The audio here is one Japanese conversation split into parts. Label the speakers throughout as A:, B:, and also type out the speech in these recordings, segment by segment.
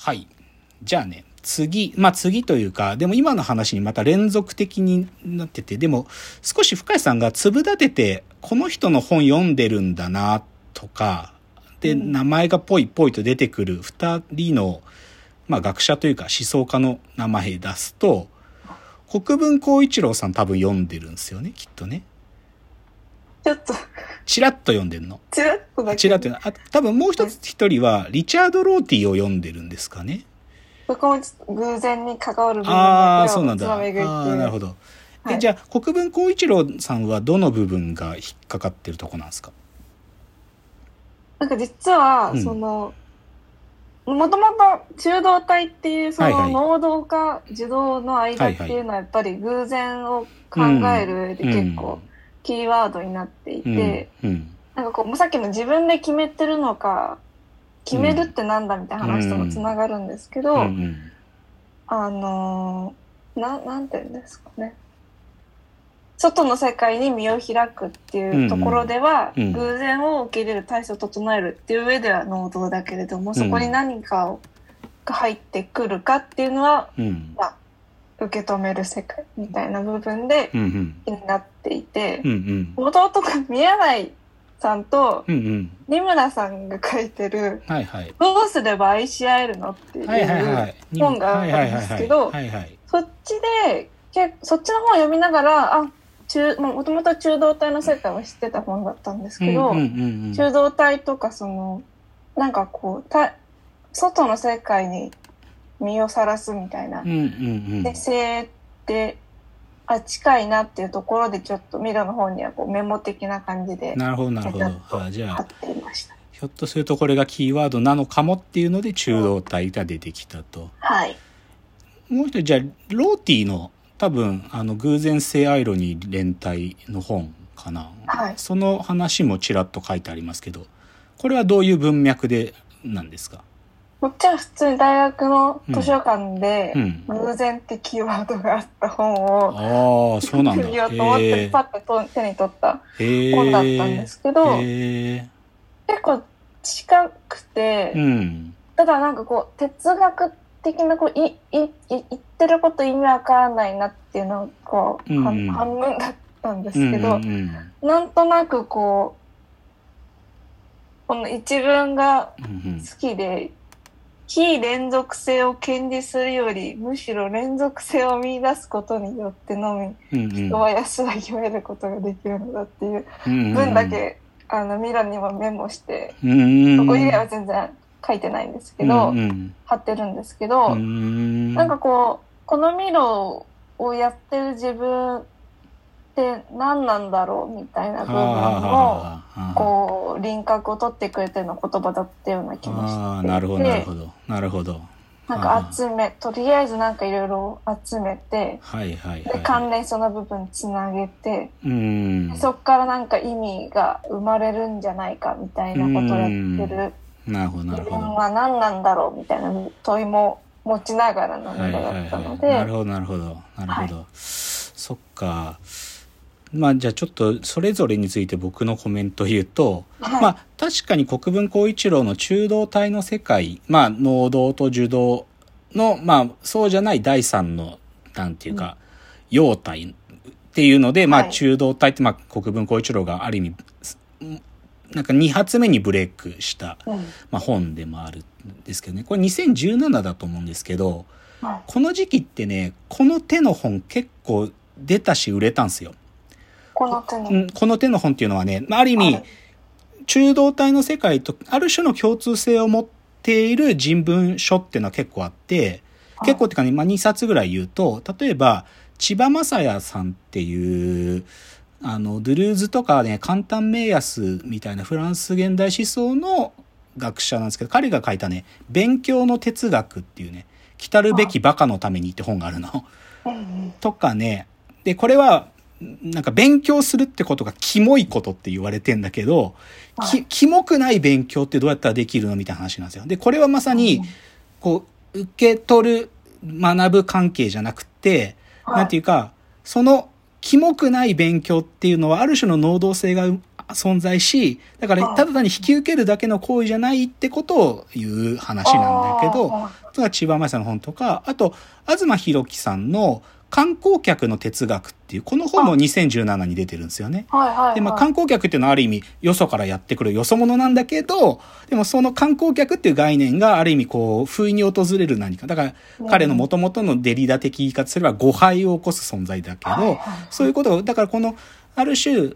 A: はい。じゃあね、次、まあ次というか、でも今の話にまた連続的になってて、でも少し深谷さんが粒立てて、この人の本読んでるんだな、とか、で、
B: うん
A: 名前がぽいぽいと出てくる二人の、まあ学者というか思想家の名前出すと、国分光一郎さん多分読んでるんですよね、きっとね。
B: ちょっと、
A: チラッと読んでるの？
B: ちらっとだけ。
A: チラッと。あ多分もう一つ一人は、リチャード・ローティを読んでるんですかね？
B: そこも偶然に関わる部分
A: ああ、そうなんだ。ああーなるほど。で、
B: はい
A: じゃあ、国分光一郎さんはどの部分が引っかかってるとこなんですか？
B: なんか実は、
A: うん
B: その、もともと中道体っていうその能動か受動の間っていうのはやっぱり偶然を考える上で結構キーワードになってい
A: うん、
B: て、
A: うん、
B: なんかこう、さっきの自分で決めてるのか、決めるってなんだみたいな話ともつながるんですけど、
A: うん、うん。
B: あのーな、なんて言うんですかね。外の世界に身を開くっていうところでは、
A: うんうん
B: 偶然を受け入れる体制を整えるっていう上では能動だけれども、そこに何かをが入ってくるかっていうのは、
A: うん、
B: まあ、受け止める世界みたいな部分で
A: うん、うん、
B: 気になっていて
A: う、ん、
B: 弟が宮内さんと
A: うん、うん。
B: 二村さんが書いてる、
A: はいはい。
B: どうすれば愛し合えるのっていう。本があるんですけど。そっちで、けそっちの本を読みながら、あ、中、もともと中道体の世界は知ってた本だったんですけど、
A: うんうんうんうん
B: 中道体とかその、なんかこう、た外の世界に身をさらすみたいな
A: うん、うんうん。
B: で性って、あ、近いなっていうところでちょっとミラの方にはこうメモ的な感じで
A: なるほどなるほどあじゃあ。ひょっとするとこれがキーワードなのかもっていうので中道体が出てきたと。
B: はい。
A: もう一人、じゃあ、ローティの多分、あの、偶然性アイロニー連帯の本かな。
B: はい
A: その話もちらっと書いてありますけど、これはどういう文脈でなんですか？
B: こっちは普通に大学の図書館で、
A: うん。
B: 偶然ってキーワードがあった本を、
A: ああ、そうなんだ。
B: 見ようと思って
A: へ
B: パッてと手に取った
A: え。
B: 本だったんですけど。結構近くて、
A: うん。
B: ただなんかこう哲学的なこういいい言ってること意味わからないなっていうのがこう、
A: うん
B: 半半分だったんです
A: うん
B: けど、
A: うんうん
B: なんとなくこうこの一文が
A: うん
B: 好きで、非連続性を堅持するよりむしろ連続性を見出すことによってのみ
A: うんうん。
B: 人は安らぎを得ることができるのだっていう
A: うん
B: 文だけ、あのミラにもメモして、
A: うん
B: そこ以外は全然書いてないんですけど、
A: うんうん。
B: 貼ってるんですけど、
A: うん。
B: なんかこうこのミロをやってる自分って何なんだろう？みたいな部分をこう輪郭を取ってくれてるの言葉だったような気もして
A: なるほどなるほどなるほど。
B: なんか集めとりあえずなんかいろいろ集めて
A: はいはい
B: で
A: はい。
B: 関連その部分つなげて、
A: うん。
B: そっからなんか意味が生まれるんじゃないかみたいなことをやってる。
A: なるほどな
B: 自
A: るほど。
B: 分は何なんだろうみたいな問いも持ちながらの
A: はい
B: 映画だ
A: はいはい
B: ったので、
A: なるほどなるほど。なるほど、そっかまあじゃあちょっとそれぞれについて僕のコメントを言うと、
B: はい。
A: まあ確かに国分光一郎の中道体の世界まあ能動と受動のまあそうじゃない第三のなんていうか、陽体っていうので、まあ
B: はい
A: 中道体ってまあ国分光一郎がある意味なんか2発目にブレイクした、
B: うん。
A: まあ、本でもあるんですけどね。これ2017だと思うんですけど
B: はい。
A: この時期ってねこの手の本結構出たし売れたんですよ。
B: この手の、
A: うん、この手の本っていうのはね、まあある意味、
B: はい。
A: 中道体の世界とある種の共通性を持っている人文書っていうのは結構あって、
B: はい。
A: 結構っていうかね、まあ、2冊ぐらい言うと、例えば、千葉雅也さんっていう、あの、ドゥルーズとかね、簡単名安みたいなフランス現代思想の学者なんですけど、彼が書いたね、勉強の哲学っていうね、来たるべきバカのためにって本があるの。とかね。で、これは、なんか勉強するってことがキモいことって言われてんだけど、キモくない勉強ってどうやったらできるのみたいな話なんですよ。で、これはまさに、こう、受け取る、学ぶ関係じゃなくて、
B: はい。
A: なんていうか、その、キモくない勉強っていうのは、ある種の能動性がう存在し、だからただ単に引き受けるだけの行為じゃないってことを言う話なんだけど、それが千葉真也さんの本とか、あと、東博樹さんの観光客の哲学っていう、この本も2017に出てるんですよね。
B: はいはいはい、
A: で、まあ観光客っていうのはある意味、よそからやってくるよそ者なんだけど、でもその観光客っていう概念がある意味こう、不意に訪れる何か。だから、彼の元々のデリダ的言い方すれば誤配を起こす存在だけど、
B: はいはいはい
A: そういうことを、だからこの、ある種、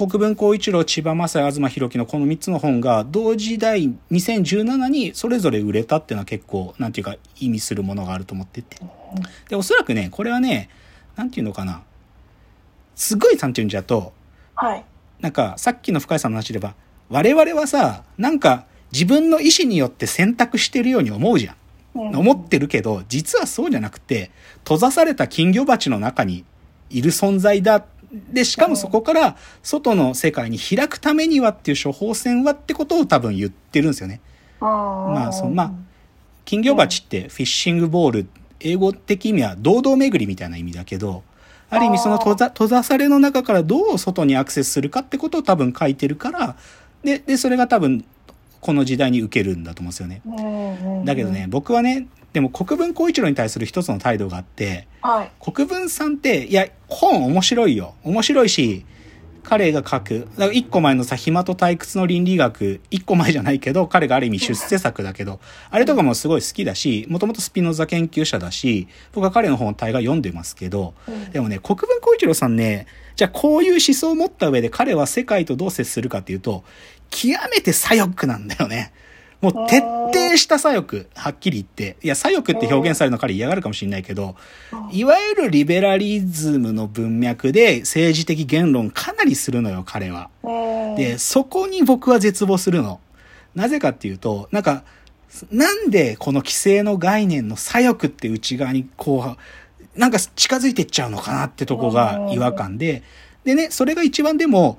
A: 国分光一郎、千葉雅也、東博樹のこの3つの本が同時代2017にそれぞれ売れたっていうのは結構、なんていうか意味するものがあると思ってて。で、おそらくね、これはね、なんていうのかな。すごいなんていうんじゃと、
B: はい。
A: なんかさっきの深井さんの話で言えば、我々はさ、なんか自分の意思によって選択してるように思うじゃん。
B: うん
A: 思ってるけど、実はそうじゃなくて、閉ざされた金魚鉢の中にいる存在だ。で、しかもそこから外の世界に開くためにはっていう処方箋はってことを多分言ってるんですよね。
B: あー
A: まあそのまあ金魚鉢ってフィッシングボール、英語的意味は堂々巡りみたいな意味だけど、ある意味その閉ざ閉ざされの中からどう外にアクセスするかってことを多分書いてるから、で、で、それが多分この時代に受けるんだと思うんですよね。だけどね、僕はね、でも国分光一郎に対する一つの態度があって、
B: はい。
A: 国分さんって、いや、本面白いよ。面白いし、彼が書く、だから一個前のさ、暇と退屈の倫理学、一個前じゃないけど、彼がある意味出世作だけど、あれとかもすごい好きだし、もともとスピノザ研究者だし、僕は彼の本を大概読んでますけど、
B: うん
A: でもね、国分光一郎さんね、じゃあこういう思想を持った上で彼は世界とどう接するかっていうと、極めて左翼なんだよね。もう徹底した左翼、はっきり言って。いや、左翼って表現されるの彼嫌がるかもしれないけど、いわゆるリベラリズムの文脈で政治的言論かなりするのよ、彼は。
B: うん
A: で、そこに僕は絶望するの。なぜかっていうと、なんか、なんでこの規制の概念の左翼って内側にこう、なんか近づいていっちゃうのかなってとこが違和感で、でね、それが一番でも、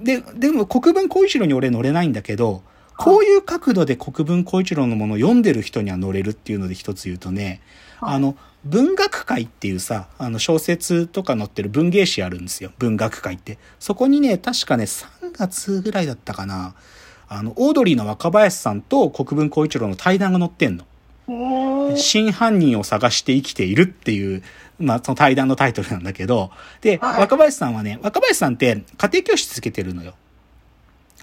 A: で、でも国分光一郎に俺乗れないんだけど、こういう角度で国分光一郎のものを読んでる人には乗れるっていうので一つ言うとね、
B: はい
A: あの、文学界っていうさ、あの小説とか載ってる文芸誌あるんですよ。文学界って。そこにね、確かね、3月ぐらいだったかな。あの、オードリーの若林さんと国分光一郎の対談が載ってんの。
B: うん
A: 真犯人を探して生きているっていう、まあ、その対談のタイトルなんだけど、で、
B: はい
A: 若林さんはね、若林さんって家庭教師つけてるのよ。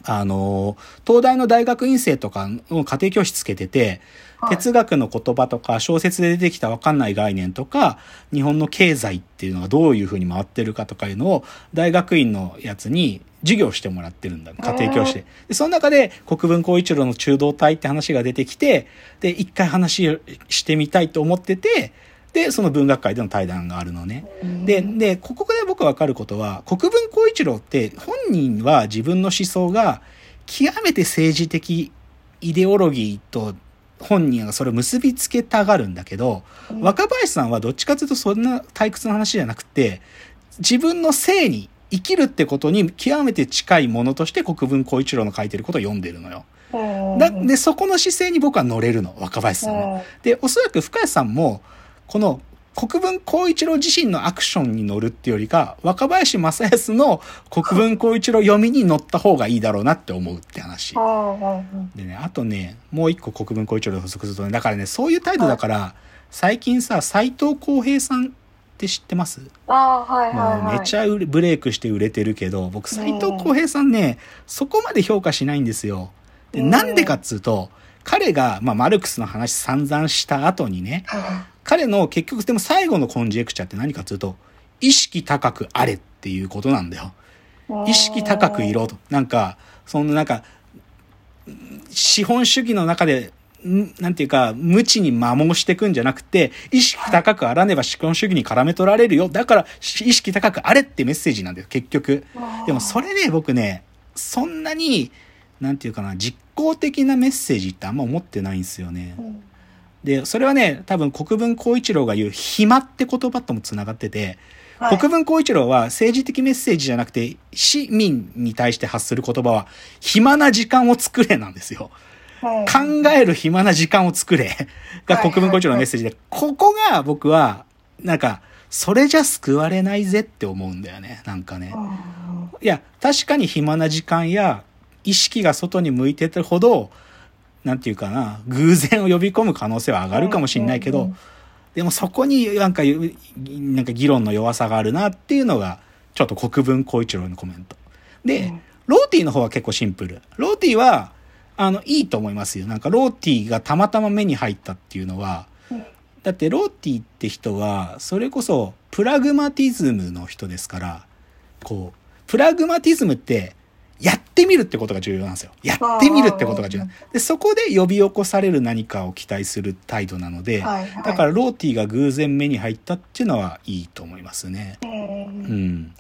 A: あの、東大の大学院生とかの家庭教師つけてて、
B: はい
A: 哲学の言葉とか小説で出てきたわかんない概念とか、日本の経済っていうのがどういうふうに回ってるかとかいうのを大学院のやつに授業してもらってるんだ。家庭教師で。で、その中で国分光一郎の中道体って話が出てきて、で、一回話をしてみたいと思ってて、で、その文学界での対談があるのね。で、で、ここで僕わかることは、国分光一郎って本人は自分の思想が極めて政治的イデオロギーと本人がそれを結びつけたがるんだけど、若林さんはどっちかというとそんな退屈な話じゃなくて、自分の性に生きるってことに極めて近いものとして国分光一郎の書いてることを読んでるのよ。で、そこの姿勢に僕は乗れるの、若林さんは。で、おそらく深谷さんも、この国分光一郎自身のアクションに乗るっていうよりか、若林正康の国分光一郎読みに乗った方がいいだろうなって思うって話。
B: うん
A: でね、あとね、もう一個国分光一郎の補足するとね、だからね、そういう態度だから、最近さ、斎藤浩平さんって知ってます？
B: ああ、はいはいはい。
A: めちゃブレイクして売れてるけど、僕、斎藤浩平さんね、そこまで評価しないんですよ。で、
B: うん
A: なんでかっつうと、彼が、まあ、マルクスの話散々した後にね、彼の結局でも最後のコンジェクチャーって何かっつうと、意識高くあれっていうことなんだよ。意識高くいろと。なんか、そのなんか、資本主義の中で、んなんていうか、無知に摩耗していくんじゃなくて、意識高くあらねば資本主義に絡め取られるよ。だから、意識高くあれってメッセージなんだよ、結局。でもそれね、僕ね、そんなに、なんていうかな、実効的なメッセージってあんま思ってないんですよね。
B: うん
A: で、それはね、多分国分光一郎が言う暇って言葉とも繋がってて、
B: はい。
A: 国分光一郎は政治的メッセージじゃなくて、市民に対して発する言葉は、暇な時間を作れなんですよ。
B: うん
A: 考える暇な時間を作れが
B: はい。
A: 国分光一郎のメッセージで、ここが僕は、なんか、それじゃ救われないぜって思うんだよね、なんかね。いや、確かに暇な時間や意識が外に向いてるほど、なんていうかな、偶然を呼び込む可能性は上がるかもしれないけど、でもそこになんか、なんか議論の弱さがあるなっていうのが、ちょっと国分光一郎のコメント。で、ローティーの方は結構シンプル。ローティーは、あの、いいと思いますよ。なんかローティーがたまたま目に入ったっていうのは、だってローティーって人は、それこそプラグマティズムの人ですから、こう、プラグマティズムってやってみるってことが重要なんですよ。やってみるってことが重要。で、そこで呼び起こされる何かを期待する態度なので、はいはい、だからローティが偶然目に入ったっていうのはいいと思いますね。うん。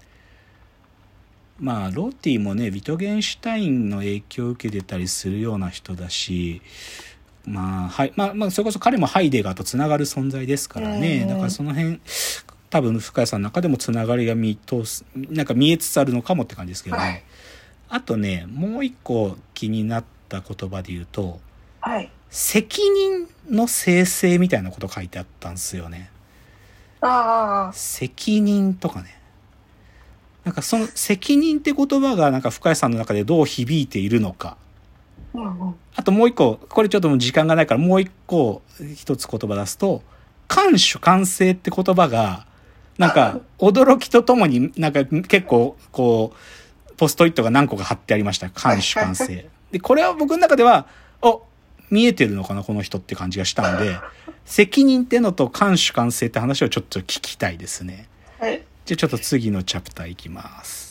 A: まあ、ローティもね、ビトゲンシュタインの影響を受けてたりするような人だし、まあ、はい。まあ、まあ、それこそ彼もハイデガーと繋がる存在ですからね。だからその辺、多分深谷さんの中でもつながりが見通す、なんか見えつつあるのかもって感じですけどね。はいあとね、もう一個気になった言葉で言うと、
B: はい。
A: 責任の生成みたいなこと書いてあったんですよね。
B: ああ。
A: 責任とかね。なんかその 責任って言葉がなんか深谷さんの中でどう響いているのか。
B: うんうん、
A: あともう一個、これちょっともう時間がないからもう一個一つ言葉出すと、感主観性って言葉が、なんか 驚きとともになんか結構こう、ポストイットが何個か貼ってありました。監主観性。で、これは僕の中では、お、見えてるのかな、この人って感じがしたんで、責任ってのと監主観性って話をちょっと聞きたいですね。
B: はい。
A: じゃあちょっと次のチャプターいきます。